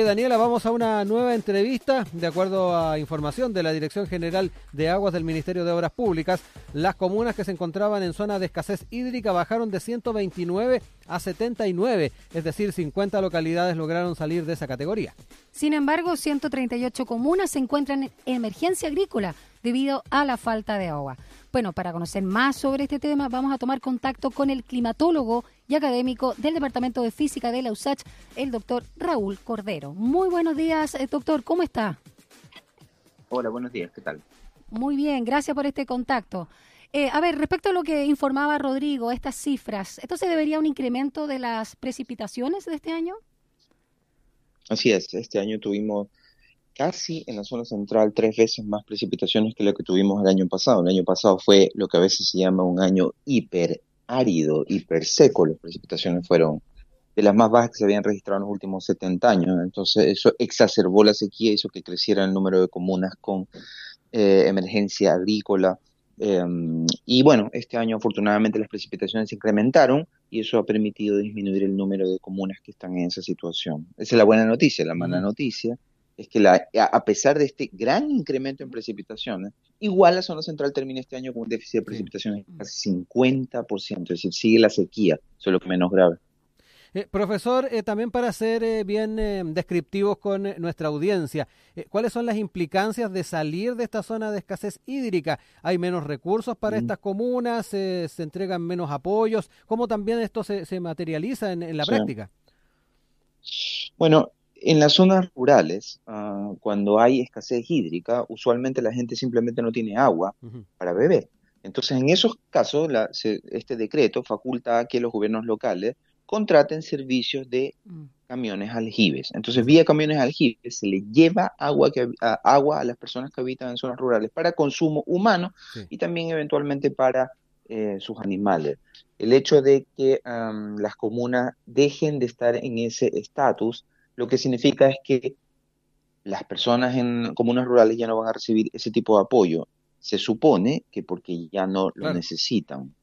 Daniela, vamos a una nueva entrevista. De acuerdo a información de la Dirección General de Aguas del Ministerio de Obras Públicas, las comunas que se encontraban en zona de escasez hídrica bajaron de 129 a 79, es decir, 50 localidades lograron salir de esa categoría. Sin embargo, 138 comunas se encuentran en emergencia agrícola debido a la falta de agua. Bueno, para conocer más sobre este tema, vamos a tomar contacto con el climatólogo y académico del Departamento de Física de la USACH, el doctor Raúl Cordero. Muy buenos días, eh, doctor, ¿cómo está? Hola, buenos días, ¿qué tal? Muy bien, gracias por este contacto. Eh, a ver, respecto a lo que informaba Rodrigo, estas cifras, ¿esto se debería un incremento de las precipitaciones de este año? Así es, este año tuvimos casi en la zona central tres veces más precipitaciones que lo que tuvimos el año pasado. El año pasado fue lo que a veces se llama un año hiperárido, hiperseco. Las precipitaciones fueron de las más bajas que se habían registrado en los últimos 70 años. Entonces eso exacerbó la sequía, hizo que creciera el número de comunas con eh, emergencia agrícola. Em, y bueno, este año afortunadamente las precipitaciones se incrementaron y eso ha permitido disminuir el número de comunas que están en esa situación. Esa es la buena noticia. La mala noticia es que la, a pesar de este gran incremento en precipitaciones, igual la zona central termina este año con un déficit de precipitaciones de casi 50%, es decir, sigue la sequía, eso es lo menos grave. Eh, profesor, eh, también para ser eh, bien descriptivos con nuestra audiencia, ¿cuáles son las implicancias de salir de esta zona de escasez hídrica? ¿Hay menos recursos para estas comunas? ¿Se entregan menos apoyos? ¿Cómo también esto se, materializa en, la práctica? Bueno, en las zonas rurales, ah, cuando hay escasez hídrica, usualmente la gente simplemente no tiene agua para beber. Entonces, en esos casos, este decreto faculta a que los gobiernos locales contraten servicios de mm. camiones aljibes. Entonces, vía camiones aljibes se le lleva agua, que, a, agua a las personas que habitan en zonas rurales para consumo humano y también eventualmente para eh, sus animales. El hecho de que las comunas dejen de estar en ese estatus lo que significa es que las personas en comunas rurales ya no van a recibir ese tipo de apoyo. Se supone que porque ya no lo necesitan.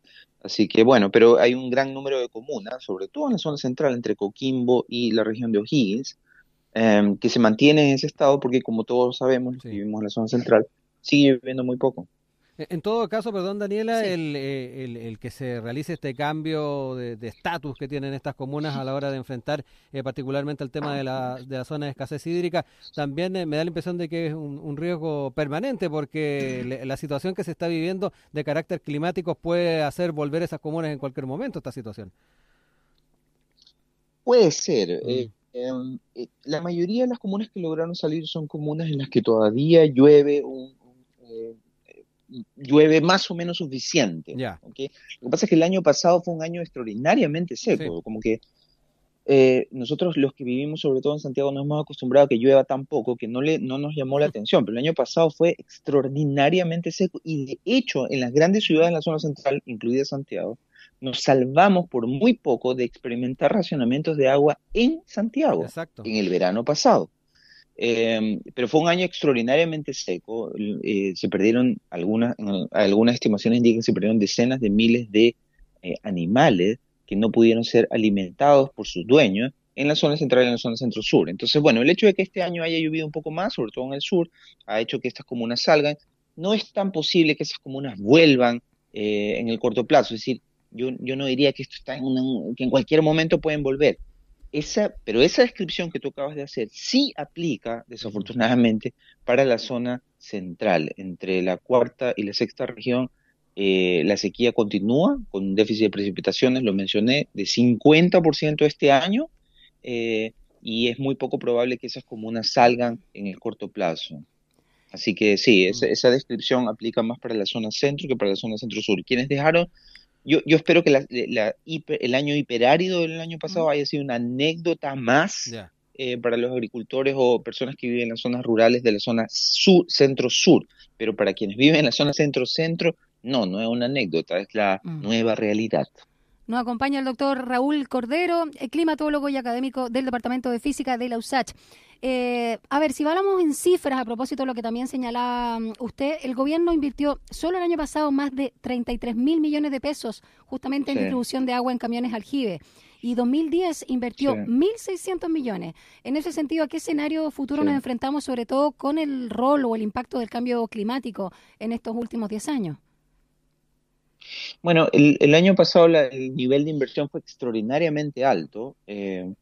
Así que bueno, pero hay un gran número de comunas, sobre todo en la zona central, entre Coquimbo y la región de O'Higgins, em, que se mantienen en ese estado porque como todos sabemos, vivimos en la zona central, sigue viviendo muy poco. En todo caso, perdón Daniela, eh, el, el, que se realice este cambio de estatus que tienen estas comunas a la hora de enfrentar eh, particularmente el tema de la, de la zona de escasez hídrica, también eh, me da la impresión de que es un, riesgo permanente porque la situación que se está viviendo de carácter climático puede hacer volver esas comunas en cualquier momento esta situación. Puede ser. Mm. Em, la mayoría de las comunas que lograron salir son comunas en las que todavía llueve un llueve más o menos suficiente. Lo que pasa es que el año pasado fue un año extraordinariamente seco, como que eh, nosotros los que vivimos sobre todo en Santiago nos hemos acostumbrado a que llueva tan poco que no, le, no nos llamó la atención, pero el año pasado fue extraordinariamente seco y de hecho en las grandes ciudades de la zona central, incluida Santiago, nos salvamos por muy poco de experimentar racionamientos de agua en Santiago en el verano pasado. Em, pero fue un año extraordinariamente seco. Eh, se perdieron algunas, algunas estimaciones indican que se perdieron decenas de miles de eh, animales que no pudieron ser alimentados por sus dueños en la zona central y en la zona centro-sur. Entonces, bueno, el hecho de que este año haya llovido un poco más, sobre todo en el sur, ha hecho que estas comunas salgan. No es tan posible que esas comunas vuelvan eh, en el corto plazo. Es decir, yo, yo no diría que esto está en que en cualquier momento pueden volver esa, pero esa descripción que tú acabas de hacer sí aplica, desafortunadamente, para la zona central. Entre la cuarta y la sexta región, eh, la sequía continúa con un déficit de precipitaciones, lo mencioné, de 50% este año, eh, y es muy poco probable que esas comunas salgan en el corto plazo. Así que sí, esa, mm. esa descripción aplica más para la zona centro que para la zona centro-sur. Quienes dejaron yo, yo espero que la, el año hiperárido del año pasado haya sido una anécdota más eh, para los agricultores o personas que viven en las zonas rurales de la zona sur, centro-sur. Pero para quienes viven en la zona centro-centro, no, no es una anécdota, es la mm. nueva realidad. Nos acompaña el doctor Raúl Cordero, climatólogo y académico del Departamento de Física de la USACH. Eh, a ver, si hablamos en cifras, a propósito de lo que también señalaba mm, usted, el gobierno invirtió solo el año pasado más de 33 mil millones de pesos justamente en distribución de agua en camiones aljibe. y 2010 invirtió 1.600 millones. En ese sentido, ¿a qué escenario futuro nos enfrentamos, sobre todo con el rol o el impacto del cambio climático en estos últimos 10 años? Bueno, el, año pasado el nivel de inversión fue extraordinariamente alto. Eh,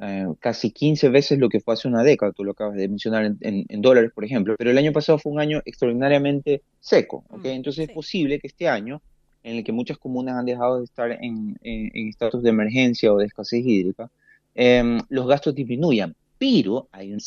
eh, casi 15 veces lo que fue hace una década, tú lo acabas de mencionar en, dólares, por ejemplo, pero el año pasado fue un año extraordinariamente seco, mm, Entonces es posible que este año, en el que muchas comunas han dejado de estar en, estatus de emergencia o de escasez hídrica, em, los gastos disminuyan, pero hay un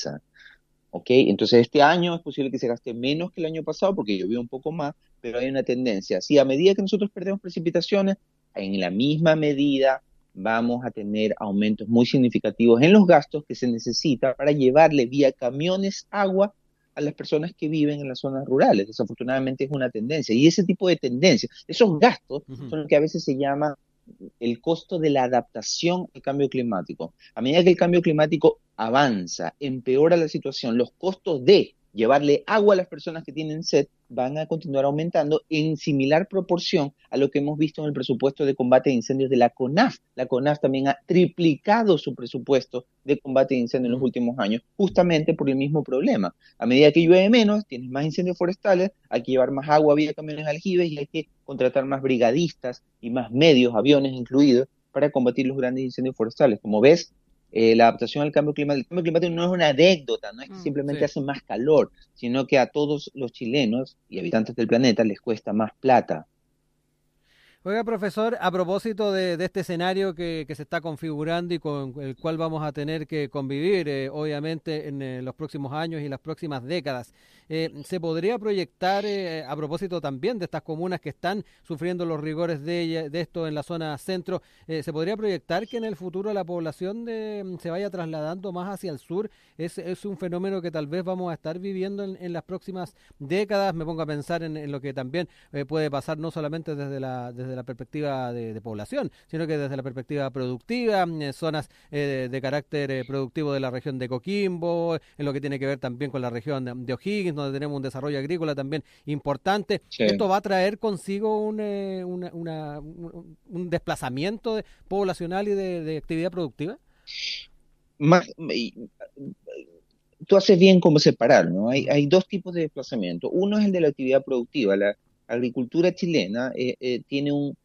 ¿ok? Entonces este año es posible que se gaste menos que el año pasado porque llovió un poco más, pero hay una tendencia. Si a medida que nosotros perdemos precipitaciones, en la misma medida vamos a tener aumentos muy significativos en los gastos que se necesita para llevarle vía camiones agua a las personas que viven en las zonas rurales. Desafortunadamente es una tendencia. Y ese tipo de tendencias, esos gastos, son lo que a veces se llama el costo de la adaptación al cambio climático. A medida que el cambio climático avanza, empeora la situación, los costos de llevarle agua a las personas que tienen sed van a continuar aumentando en similar proporción a lo que hemos visto en el presupuesto de combate de incendios de la CONAF. La CONAF también ha triplicado su presupuesto de combate de incendios en los últimos años, justamente por el mismo problema. A medida que llueve menos, tienes más incendios forestales, hay que llevar más agua vía camiones aljibes y hay que contratar más brigadistas y más medios, aviones incluidos, para combatir los grandes incendios forestales. Como ves, eh, la adaptación al cambio climático. El cambio climático no es una anécdota, no es que mm, simplemente hace más calor, sino que a todos los chilenos y habitantes del planeta les cuesta más plata Oiga, profesor, a propósito de, este escenario que, se está configurando y con el cual vamos a tener que convivir, eh, obviamente, en eh, los próximos años y las próximas décadas, eh, ¿se podría proyectar, a propósito también de estas comunas que están sufriendo los rigores de, de esto en la zona centro, ¿se podría proyectar que en el futuro la población se vaya trasladando más hacia el sur? ¿Es, un fenómeno que tal vez vamos a estar viviendo en, las próximas décadas? Me pongo a pensar en, lo que también puede pasar no solamente desde la... Desde la perspectiva de, población, sino que desde la perspectiva productiva, mm, zonas eh, de, carácter eh, productivo de la región de Coquimbo, en lo que tiene que ver también con la región de, O'Higgins, donde tenemos un desarrollo agrícola también importante. ¿Esto va a traer consigo un, eh, un, desplazamiento poblacional y de, actividad productiva? tú haces bien como separar, ¿no? Hay, hay dos tipos de desplazamiento. Uno es el de la actividad productiva. La, agricultura chilena eh, eh, tiene un,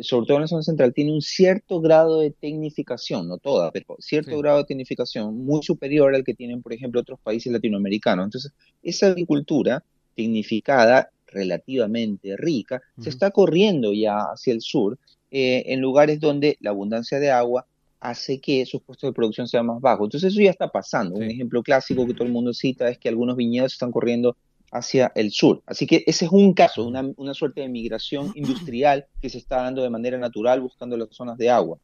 sobre todo en la zona central, tiene un cierto grado de tecnificación, no toda, pero cierto grado de tecnificación muy superior al que tienen, por ejemplo, otros países latinoamericanos. Entonces, esa agricultura tecnificada, relativamente rica, se está corriendo ya hacia el sur, eh, en lugares donde la abundancia de agua hace que sus costos de producción sean más bajos. Entonces eso ya está pasando. Un ejemplo clásico que todo el mundo cita es que algunos viñedos están corriendo hacia el sur. Así que ese es un caso, una, una, suerte de migración industrial que se está dando de manera natural buscando las zonas de agua.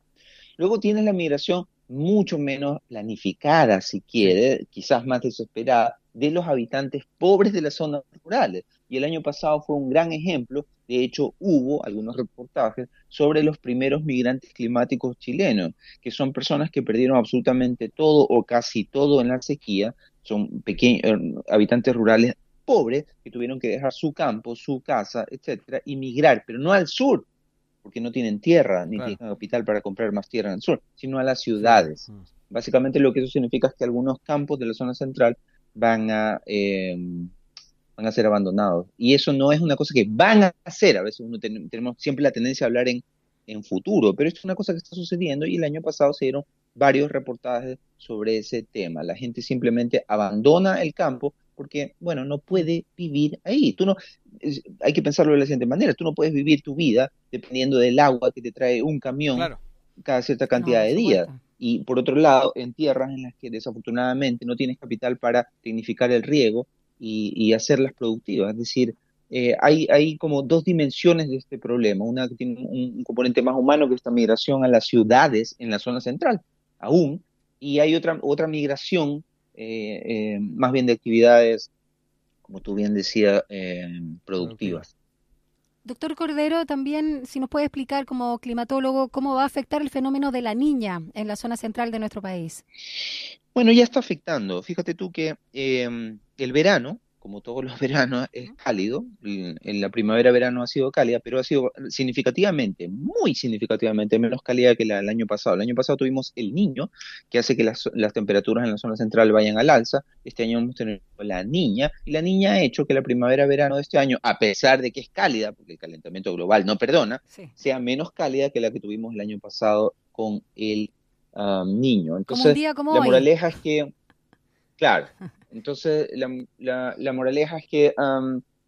Luego tienes la migración mucho menos planificada, si quiere, quizás más desesperada, de los habitantes pobres de las zonas rurales. Y el año pasado fue un gran ejemplo. De hecho, hubo algunos reportajes sobre los primeros migrantes climáticos chilenos, que son personas que perdieron absolutamente todo o casi todo en la sequía, son pequeños eh, habitantes rurales pobres que tuvieron que dejar su campo, su casa, etcétera, y migrar, pero no al sur, porque no tienen tierra ni tienen capital para comprar más tierra en el sur, sino a las ciudades. Mm. Básicamente lo que eso significa es que algunos campos de la zona central van a em, van a ser abandonados. Y eso no es una cosa que van a hacer. A veces uno tenemos siempre la tendencia a hablar en, en futuro, pero esto es una cosa que está sucediendo y el año pasado se dieron varios reportajes sobre ese tema. La gente simplemente abandona el campo porque, bueno, no puede vivir ahí. Tú no, hay que pensarlo de la siguiente manera, tú no puedes vivir tu vida dependiendo del agua que te trae un camión cada cierta cantidad de días. Y por otro lado, en tierras en las que desafortunadamente no tienes capital para tecnificar el riego y, hacerlas productivas. Es decir, eh, hay, hay como dos dimensiones de este problema. Una que tiene un, componente más humano, que es esta migración a las ciudades en la zona central, aún, y hay otra, otra migración eh, eh, más bien de actividades, como tú bien decías, eh, productivas. Doctor Cordero, también si nos puede explicar como climatólogo cómo va a afectar el fenómeno de la niña en la zona central de nuestro país. Bueno, ya está afectando. Fíjate tú que el verano como todos los veranos, es cálido. En la primavera-verano ha sido cálida, pero ha sido significativamente, muy significativamente menos cálida que la del año pasado. El año pasado tuvimos el niño, que hace que las, temperaturas en la zona central vayan al alza. Este año hemos tenido la niña, y la niña ha hecho que la primavera-verano de este año, a pesar de que es cálida, porque el calentamiento global no perdona, sea menos cálida que la que tuvimos el año pasado con el ah, niño. Entonces, como la moraleja es que, claro, entonces, la, la, moraleja es que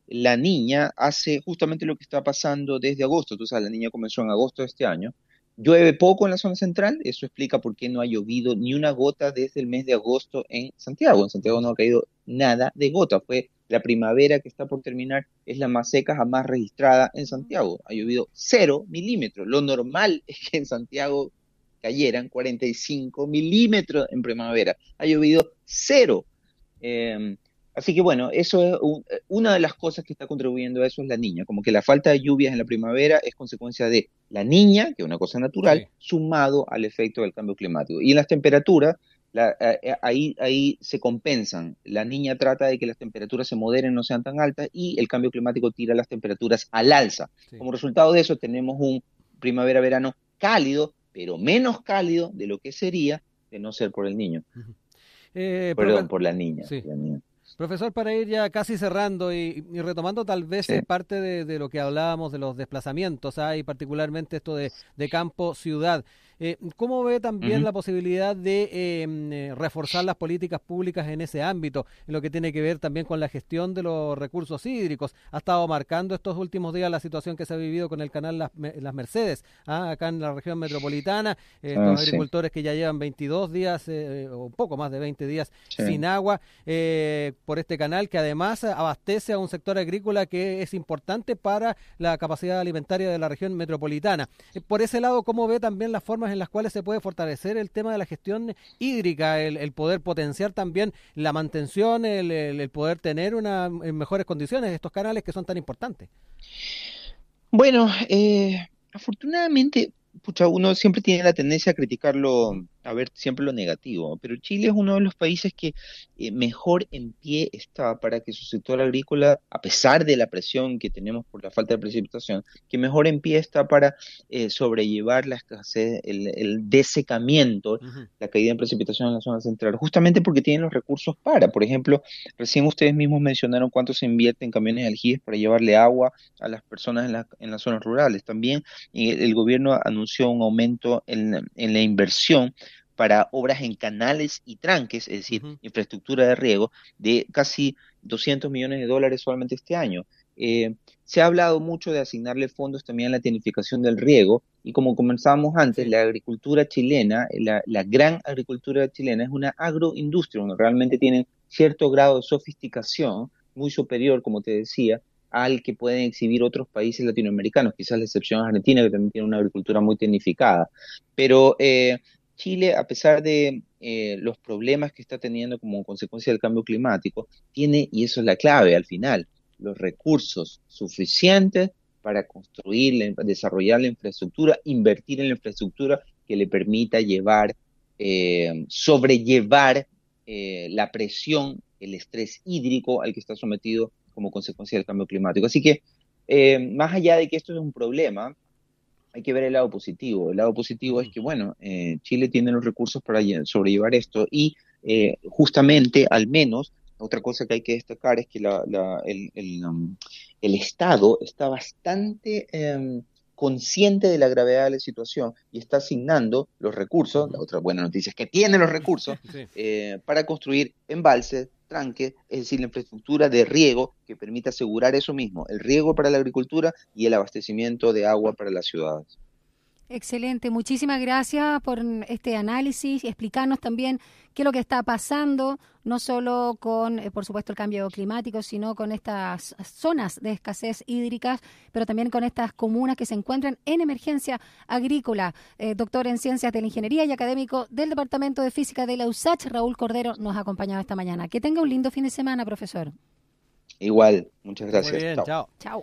la niña hace justamente lo que está pasando desde agosto. Tú sabes, la niña comenzó en agosto de este año. Llueve poco en la zona central, eso explica por qué no ha llovido ni una gota desde el mes de agosto en Santiago. En Santiago no ha caído nada de gota. Fue la primavera que está por terminar, es la más seca jamás registrada en Santiago. Ha llovido cero milímetros. Lo normal es que en Santiago cayeran 45 milímetros en primavera. Ha llovido cero Em, así que bueno, eso es una de las cosas que está contribuyendo a eso es la niña, como que la falta de lluvias en la primavera es consecuencia de la niña, que es una cosa natural, sumado al efecto del cambio climático. Y en las temperaturas, eh, eh, ahí, ahí se compensan. La niña trata de que las temperaturas se moderen, no sean tan altas, y el cambio climático tira las temperaturas al alza. Como resultado de eso, tenemos un primavera-verano cálido, pero menos cálido de lo que sería de no ser por el niño. Eh, Perdón, por la niña, Profesor, para ir ya casi cerrando y, retomando tal vez parte de, lo que hablábamos de los desplazamientos, hay y particularmente esto de, de campo-ciudad. Eh, ¿Cómo ve también la posibilidad de em, eh, reforzar las políticas públicas en ese ámbito, en lo que tiene que ver también con la gestión de los recursos hídricos? Ha estado marcando estos últimos días la situación que se ha vivido con el canal Las, Mercedes, ¿ah? acá en la región metropolitana, eh, ah, los agricultores que ya llevan 22 días o un poco más de 20 días sin agua por este canal que además abastece a un sector agrícola que es importante para la capacidad alimentaria de la región metropolitana. por ese lado, ¿cómo ve también las formas en las cuales se puede fortalecer el tema de la gestión hídrica, el, poder potenciar también la mantención, el, poder tener una, en mejores condiciones estos canales que son tan importantes. Bueno, eh, afortunadamente, pucha, uno siempre tiene la tendencia a criticarlo a ver siempre lo negativo, pero Chile es uno de los países que eh, mejor en pie está para que su sector agrícola, a pesar de la presión que tenemos por la falta de precipitación, que mejor en pie está para eh, sobrellevar la escasez, el, desecamiento, la caída en precipitación en la zona central, justamente porque tienen los recursos para. Por ejemplo, recién ustedes mismos mencionaron cuánto se invierte en camiones de aljibes para llevarle agua a las personas en, en las zonas rurales. También eh, el gobierno anunció un aumento en, en la inversión para obras en canales y tranques, es decir, infraestructura de riego, de casi 200 millones de dólares solamente este año. Eh, se ha hablado mucho de asignarle fondos también a la tecnificación del riego y como comenzábamos antes, la agricultura chilena, la, gran agricultura chilena es una agroindustria, donde realmente tiene cierto grado de sofisticación muy superior, como te decía, al que pueden exhibir otros países latinoamericanos, quizás la excepción Argentina, que también tiene una agricultura muy tecnificada. Pero eh, Chile, a pesar de eh, los problemas que está teniendo como consecuencia del cambio climático, tiene, y eso es la clave al final, los recursos suficientes para construir, desarrollar la infraestructura, invertir en la infraestructura que le permita llevar, eh, sobrellevar eh, la presión, el estrés hídrico al que está sometido como consecuencia del cambio climático. Así que, más allá de que esto es un problema, hay que ver el lado positivo. El lado positivo es que, bueno, eh, Chile tiene los recursos para sobrellevar esto y eh, justamente, al menos, otra cosa que hay que destacar es que la, el, um, el, Estado está bastante em, consciente de la gravedad de la situación y está asignando los recursos, la otra buena noticia es que tiene los recursos eh, para construir embalses, tranque, es decir, la infraestructura de riego que permita asegurar eso mismo, el riego para la agricultura y el abastecimiento de agua para las ciudades. Excelente, muchísimas gracias por este análisis y explicarnos también qué es lo que está pasando, no solo con, eh, por supuesto, el cambio climático, sino con estas zonas de escasez hídrica, pero también con estas comunas que se encuentran en emergencia agrícola. Eh, doctor en Ciencias de la Ingeniería y académico del Departamento de Física de la USACH, Raúl Cordero, nos ha acompañado esta mañana. Que tenga un lindo fin de semana, profesor. Igual, muchas gracias. chao. Chao.